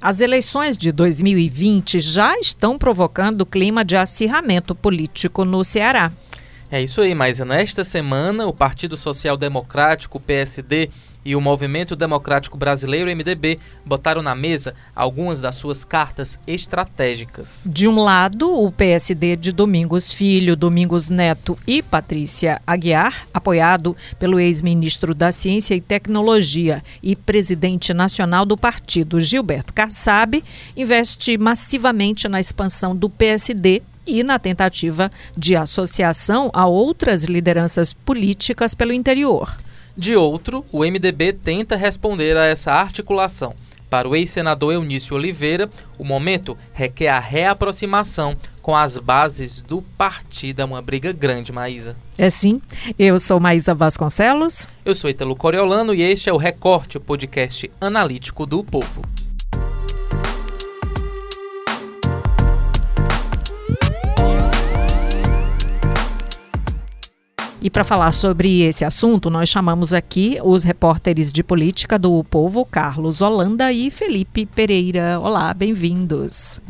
As eleições de 2020 já estão provocando clima de acirramento político no Ceará. É isso aí, mas nesta semana o Partido Social Democrático, PSD, e o Movimento Democrático Brasileiro, MDB, botaram na mesa algumas das suas cartas estratégicas. De um lado, o PSD de Domingos Filho, Domingos Neto e Patrícia Aguiar, apoiado pelo ex-ministro da Ciência e Tecnologia e presidente nacional do partido, Gilberto Kassab, investe massivamente na expansão do PSD e na tentativa de associação a outras lideranças políticas pelo interior. De outro, o MDB tenta responder a essa articulação. Para o ex-senador Eunício Oliveira, o momento requer a reaproximação com as bases do partido. É uma briga grande, Maísa. É sim. Eu sou Maísa Vasconcelos. Eu sou Italo Coriolano e este é o Recorte, o podcast analítico do povo. E para falar sobre esse assunto, nós chamamos aqui os repórteres de política do Povo, Carlos Holanda e Felipe Pereira. Olá, bem-vindos.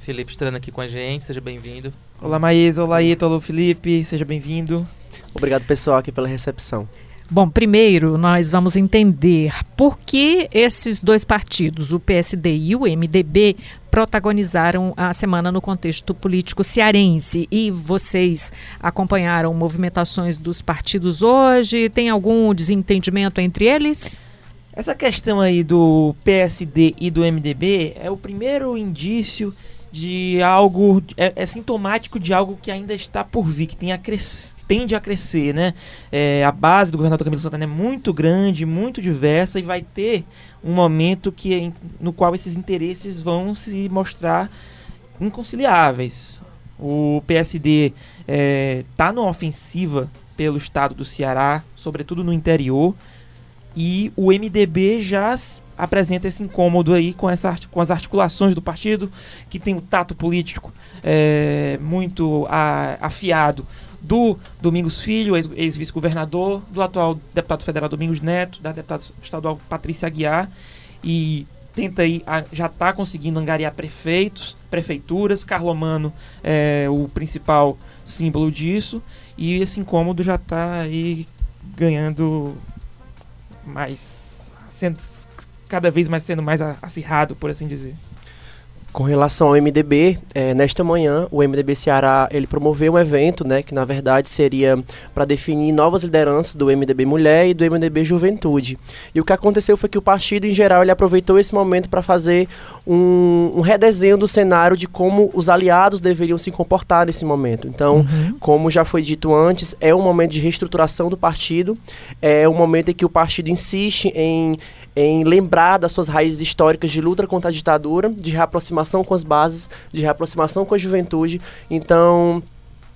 Felipe estando aqui com a gente, seja bem-vindo. Olá, Maísa, olá, Ítalo, Felipe, seja bem-vindo. Obrigado, pessoal, aqui pela recepção. Bom, primeiro nós vamos entender por que esses dois partidos, o PSD e o MDB, protagonizaram a semana no contexto político cearense. E vocês acompanharam movimentações dos partidos hoje? Tem algum desentendimento entre eles? Essa questão aí do PSD e do MDB é o primeiro indício de algo, é, é, sintomático de algo que ainda está por vir, que tem a tende a crescer, né? É, a base do governador Camilo Santana é muito grande, muito diversa e vai ter um momento que, no qual esses interesses vão se mostrar inconciliáveis. O PSD está é, tá numa ofensiva pelo estado do Ceará, sobretudo no interior, e o MDB já apresenta esse incômodo aí com, essa, com as articulações do partido, que tem o tato político é, muito a, afiado do Domingos Filho, ex-vice-governador, do atual deputado federal Domingos Neto, da deputada estadual Patrícia Aguiar, e tenta aí, já está conseguindo angariar prefeitos, prefeituras, Carlomano é o principal símbolo disso, e esse incômodo já está aí ganhando mais sendo cada vez mais sendo mais acirrado, por assim dizer. Com relação ao MDB, é, nesta manhã o MDB Ceará ele promoveu um evento, né, que na verdade seria para definir novas lideranças do MDB Mulher e do MDB Juventude. E o que aconteceu foi que o partido em geral ele aproveitou esse momento para fazer um, um, redesenho do cenário de como os aliados deveriam se comportar nesse momento. Então, uhum. como já foi dito antes, é um momento de reestruturação do partido, é um momento em que o partido insiste em em lembrar das suas raízes históricas de luta contra a ditadura, de reaproximação com as bases, de reaproximação com a juventude. Então,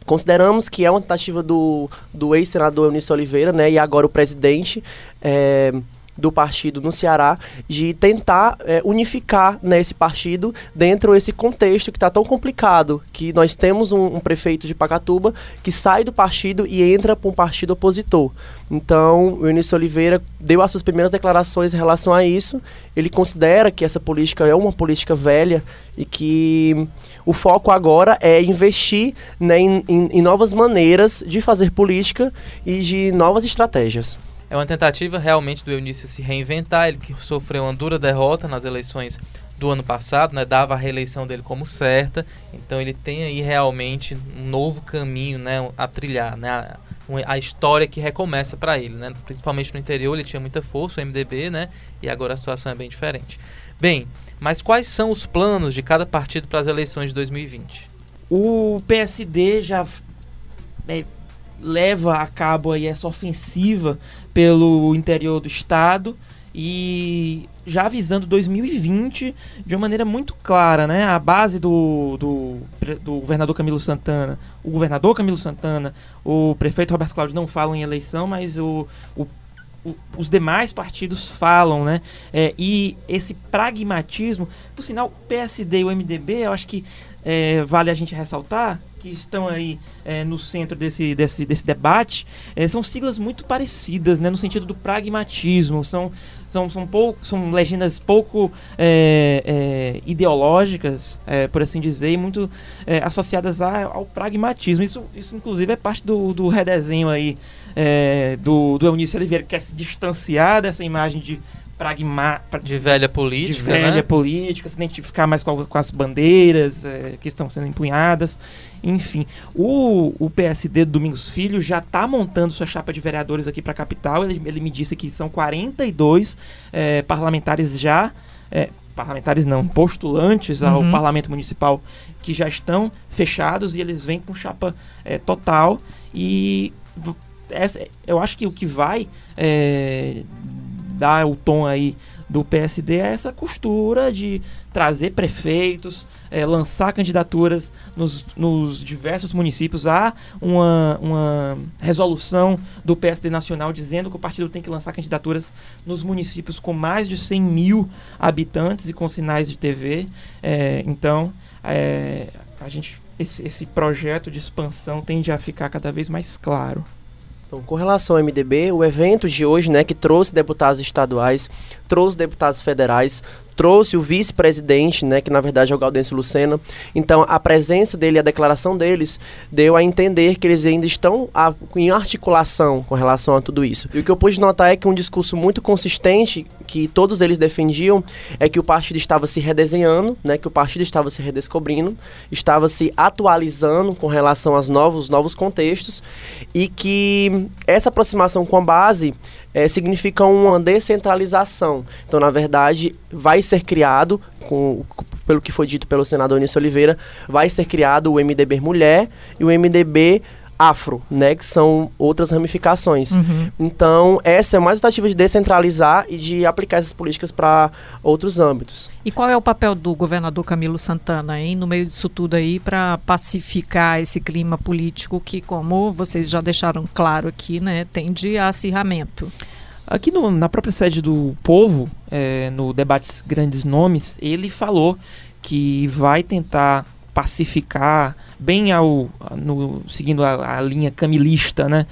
consideramos que é uma tentativa do, do ex-senador Eunício Oliveira, né, e agora o presidente, é, do partido no Ceará de tentar é, unificar né, esse partido dentro desse contexto que está tão complicado, que nós temos um, um, prefeito de Pacatuba que sai do partido e entra para um partido opositor. Então, o Eunício Oliveira deu as suas primeiras declarações em relação a isso. Ele considera que essa política é uma política velha e que o foco agora é investir né, em, em, em novas maneiras de fazer política e de novas estratégias. É uma tentativa realmente do Eunício se reinventar, ele que sofreu uma dura derrota nas eleições do ano passado, né, dava a reeleição dele como certa, então ele tem aí realmente um novo caminho né, a trilhar, né, a, a história que recomeça para ele, né, principalmente no interior ele tinha muita força, o MDB, né, e agora a situação é bem diferente. Bem, mas quais são os planos de cada partido para as eleições de 2020? O PSD já é, leva a cabo aí essa ofensiva pelo interior do estado e já avisando 2020 de uma maneira muito clara, né? A base do, do, do, governador Camilo Santana, o governador Camilo Santana, o prefeito Roberto Cláudio não falam em eleição, mas o, o, o os demais partidos falam, né? É, e esse pragmatismo, por sinal, o PSD e o MDB, eu acho que é, vale a gente ressaltar que estão aí é, no centro desse, desse, desse debate é, são siglas muito parecidas, né, no sentido do pragmatismo. São são, são, pouco, são legendas pouco é, é, ideológicas, é, por assim dizer, e muito é, associadas a, ao pragmatismo. Isso, isso, inclusive, é parte do, do redesenho aí é, do, do Eunício Oliveira, que quer se distanciar dessa imagem de pragma, de velha política, de velha né? política, se identificar mais com, com as bandeiras é, que estão sendo empunhadas, enfim. O, o PSD do Domingos Filho já está montando sua chapa de vereadores aqui para a capital. Ele, ele, me disse que são 42 é, parlamentares já. É, parlamentares não, postulantes ao uhum. parlamento municipal que já estão fechados e eles vêm com chapa é, total e essa, eu acho que o que vai é, dar o tom aí do PSD é essa costura de trazer prefeitos, é, lançar candidaturas nos, nos, diversos municípios. Há uma, uma resolução do PSD Nacional dizendo que o partido tem que lançar candidaturas nos municípios com mais de 100 mil habitantes e com sinais de TV. É, então, é, a gente, esse, esse projeto de expansão tende a ficar cada vez mais claro. Então, com relação ao MDB, o evento de hoje, né, que trouxe deputados estaduais, trouxe deputados federais, trouxe o vice-presidente, né, que na verdade é o Gaudense Lucena. Então, a presença dele, a declaração deles, deu a entender que eles ainda estão a, em articulação com relação a tudo isso. E o que eu pude notar é que um discurso muito consistente que todos eles defendiam é que o partido estava se redesenhando, né, que o partido estava se redescobrindo, estava se atualizando com relação aos novos, novos contextos e que essa aproximação com a base é, significa uma descentralização. Então, na verdade, vai ser criado, com, pelo que foi dito pelo senador Nício Oliveira, vai ser criado o MDB Mulher e o MDB afro, né, que são outras ramificações. Uhum. Então, essa é mais tentativa de descentralizar e de aplicar essas políticas para outros âmbitos. E qual é o papel do governador Camilo Santana, hein, no meio disso tudo aí, para pacificar esse clima político que, como vocês já deixaram claro aqui, né, tende a acirramento? Aqui no, na própria sede do Povo, é, no debate Grandes Nomes, ele falou que vai tentar pacificar, bem ao no, seguindo a, a, linha camilista, né?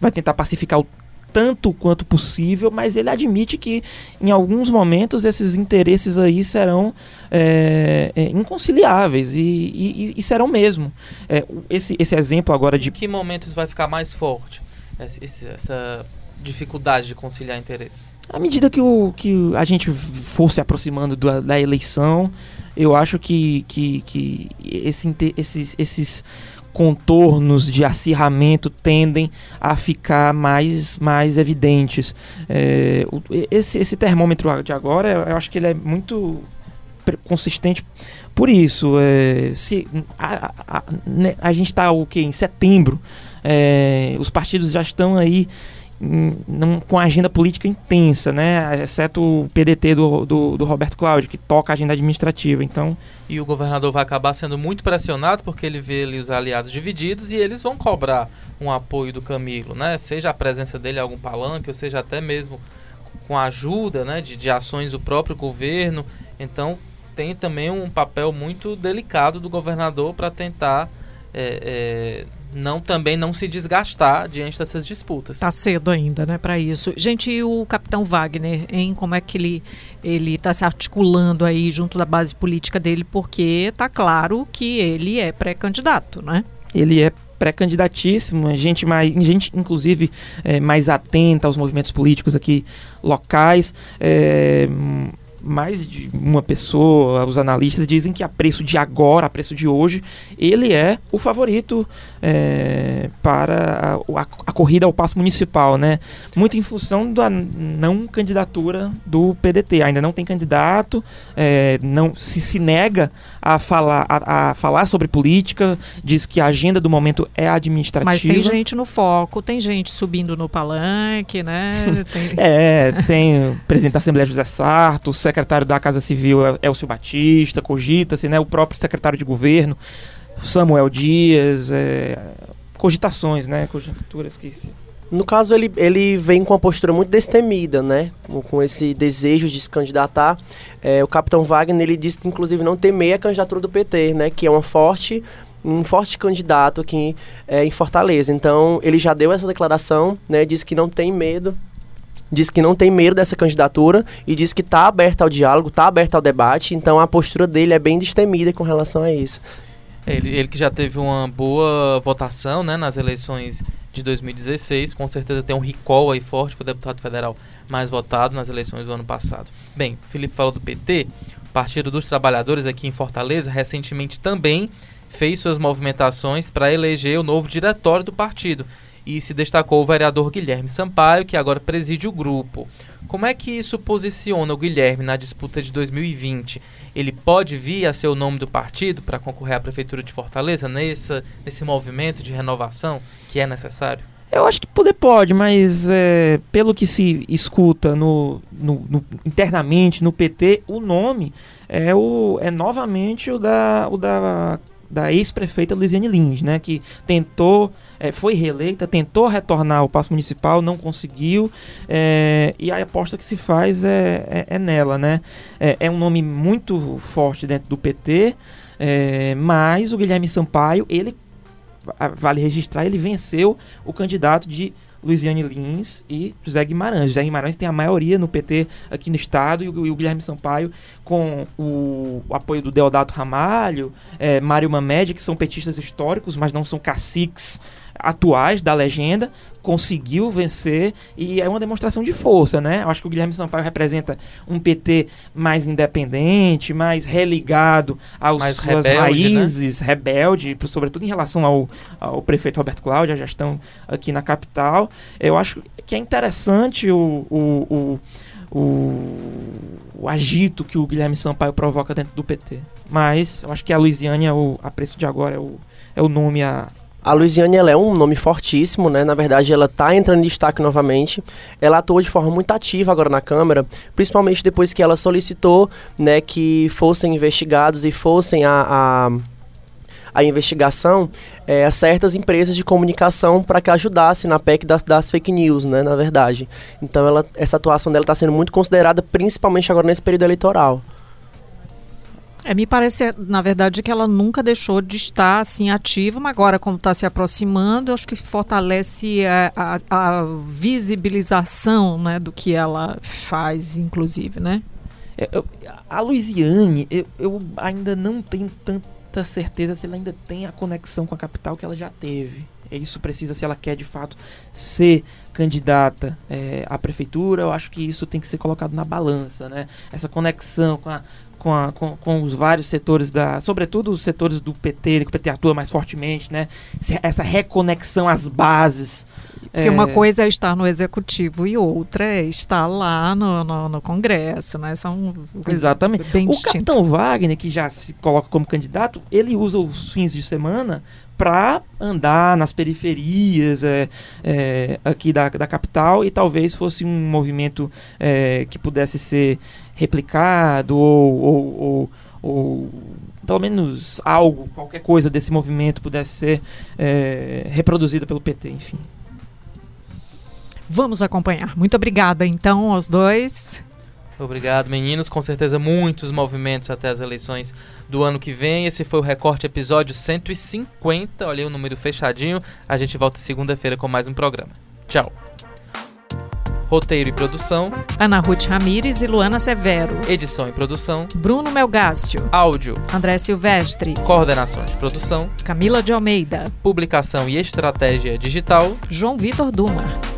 Vai tentar pacificar o tanto quanto possível, mas ele admite que em alguns momentos esses interesses aí serão é, é, inconciliáveis e, e, e, serão mesmo. É, esse, esse exemplo agora de. Em que momentos vai ficar mais forte esse, essa dificuldade de conciliar interesses? À medida que, o, que a gente for se aproximando da, da eleição, eu acho que, que, que esse, esses, esses contornos de acirramento tendem a ficar mais, mais evidentes. É, esse, esse termômetro de agora, eu acho que ele é muito consistente por isso. É, se a, a, né, a gente está o que em setembro, é, os partidos já estão aí com agenda política intensa, né? Exceto o PDT do, do, do, Roberto Cláudio, que toca a agenda administrativa. Então. E o governador vai acabar sendo muito pressionado porque ele vê ali os aliados divididos e eles vão cobrar um apoio do Camilo, né? Seja a presença dele em algum palanque, ou seja até mesmo com a ajuda né, de, de ações do próprio governo. Então tem também um papel muito delicado do governador para tentar é, é, não também não se desgastar diante dessas disputas. Tá cedo ainda, né, para isso. Gente, e o capitão Wagner, em como é que ele ele tá se articulando aí junto da base política dele, porque tá claro que ele é pré-candidato, né? Ele é pré-candidatíssimo, gente mais, gente inclusive é, mais atenta aos movimentos políticos aqui locais. É, mais de uma pessoa, os analistas dizem que a preço de agora, a preço de hoje, ele é o favorito é, para a, a, a, corrida ao passo municipal, né? Muito em função da não candidatura do PDT. Ainda não tem candidato, é, não se se nega a falar, a, a, falar sobre política, diz que a agenda do momento é administrativa. Mas tem gente no foco, tem gente subindo no palanque, né? Tem... é, tem o presidente da Assembleia José Sarto, o secretário da Casa Civil Elcio Batista, cogita-se, né? O próprio secretário de governo, Samuel Dias, é, cogitações, né? Conjecturas que se no caso, ele, ele vem com uma postura muito destemida, né? Com, com esse desejo de se candidatar. É, o capitão Wagner, ele disse, inclusive, não temer a candidatura do PT, né? Que é uma forte, um forte candidato aqui é, em Fortaleza. Então, ele já deu essa declaração, né? Disse que não tem medo disse que não tem medo dessa candidatura e disse que está aberto ao diálogo, está aberto ao debate, então a postura dele é bem destemida com relação a isso. Ele, ele que já teve uma boa votação né, nas eleições de 2016, com certeza tem um recall aí forte, foi o deputado federal mais votado nas eleições do ano passado. Bem, o Felipe falou do PT, Partido dos Trabalhadores aqui em Fortaleza, recentemente também fez suas movimentações para eleger o novo diretório do partido e se destacou o vereador Guilherme Sampaio, que agora preside o grupo. Como é que isso posiciona o Guilherme na disputa de 2020? Ele pode vir a ser o nome do partido para concorrer à Prefeitura de Fortaleza nesse, nesse movimento de renovação que é necessário? Eu acho que poder pode, mas é, pelo que se escuta no, no, no, internamente no PT, o nome é, o, é novamente o da, o da da ex-prefeita Luiziane Lins, né, que tentou, é, foi reeleita, tentou retornar ao passo municipal, não conseguiu, é, e a aposta que se faz é, é, é nela, né. É, é, um nome muito forte dentro do PT, é, mas o Guilherme Sampaio, ele, vale registrar, ele venceu o candidato de Luiziane Lins e José Guimarães. José Guimarães tem a maioria no PT aqui no estado e o, e o Guilherme Sampaio, com o, o, apoio do Deodato Ramalho, é, Mário Mamed, que são petistas históricos, mas não são caciques atuais da legenda, conseguiu vencer e é uma demonstração de força, né? Eu acho que o Guilherme Sampaio representa um PT mais independente, mais religado às mais suas rebelde, né? raízes, né? rebelde, sobretudo em relação ao, ao prefeito Roberto Cláudio, a gestão aqui na capital. Eu acho que é interessante o, o, o, o, agito que o Guilherme Sampaio provoca dentro do PT. Mas eu acho que a Luiziane, o, a preço de agora, é o, é o nome a, a Luiziane ela é um nome fortíssimo, né? Na verdade, ela está entrando em destaque novamente. Ela atuou de forma muito ativa agora na Câmara, principalmente depois que ela solicitou né, que fossem investigados e fossem a, a a investigação é, a certas empresas de comunicação para que ajudasse na PEC das, das, fake news, né, na verdade. Então ela, essa atuação dela está sendo muito considerada, principalmente agora nesse período eleitoral. É, me parece, na verdade, que ela nunca deixou de estar assim ativa, mas agora, como está se aproximando, acho que fortalece a, a, a, visibilização né, do que ela faz, inclusive, né? É, eu, a Luiziane, eu, eu ainda não tenho tanta certeza se ela ainda tem a conexão com a capital que ela já teve. Isso precisa, se ela quer de fato ser candidata é, à prefeitura, eu acho que isso tem que ser colocado na balança, né? Essa conexão com a, com, a, com, com, os vários setores da, sobretudo os setores do PT, que o PT atua mais fortemente, né? Essa reconexão às bases. Porque é... uma coisa é estar no executivo e outra é estar lá no, no, no Congresso, né? São Exatamente. Bem o distintos. capitão Wagner, que já se coloca como candidato, ele usa os fins de semana para andar nas periferias é, é, aqui da, da capital e talvez fosse um movimento é, que pudesse ser replicado ou, ou, ou, ou, pelo menos algo, qualquer coisa desse movimento pudesse ser é, reproduzida pelo PT, enfim. Vamos acompanhar. Muito obrigada, então, aos dois. Obrigado, meninos. Com certeza, muitos movimentos até as eleições do ano que vem. Esse foi o Recorte episódio 150. Olha aí o número fechadinho. A gente volta segunda-feira com mais um programa. Tchau. Roteiro e produção: Ana Ruth Ramires e Luana Severo. Edição e produção: Bruno Melgástio. Áudio: André Silvestre. Coordenação de produção: Camila de Almeida. Publicação e estratégia digital: João Vitor Duma.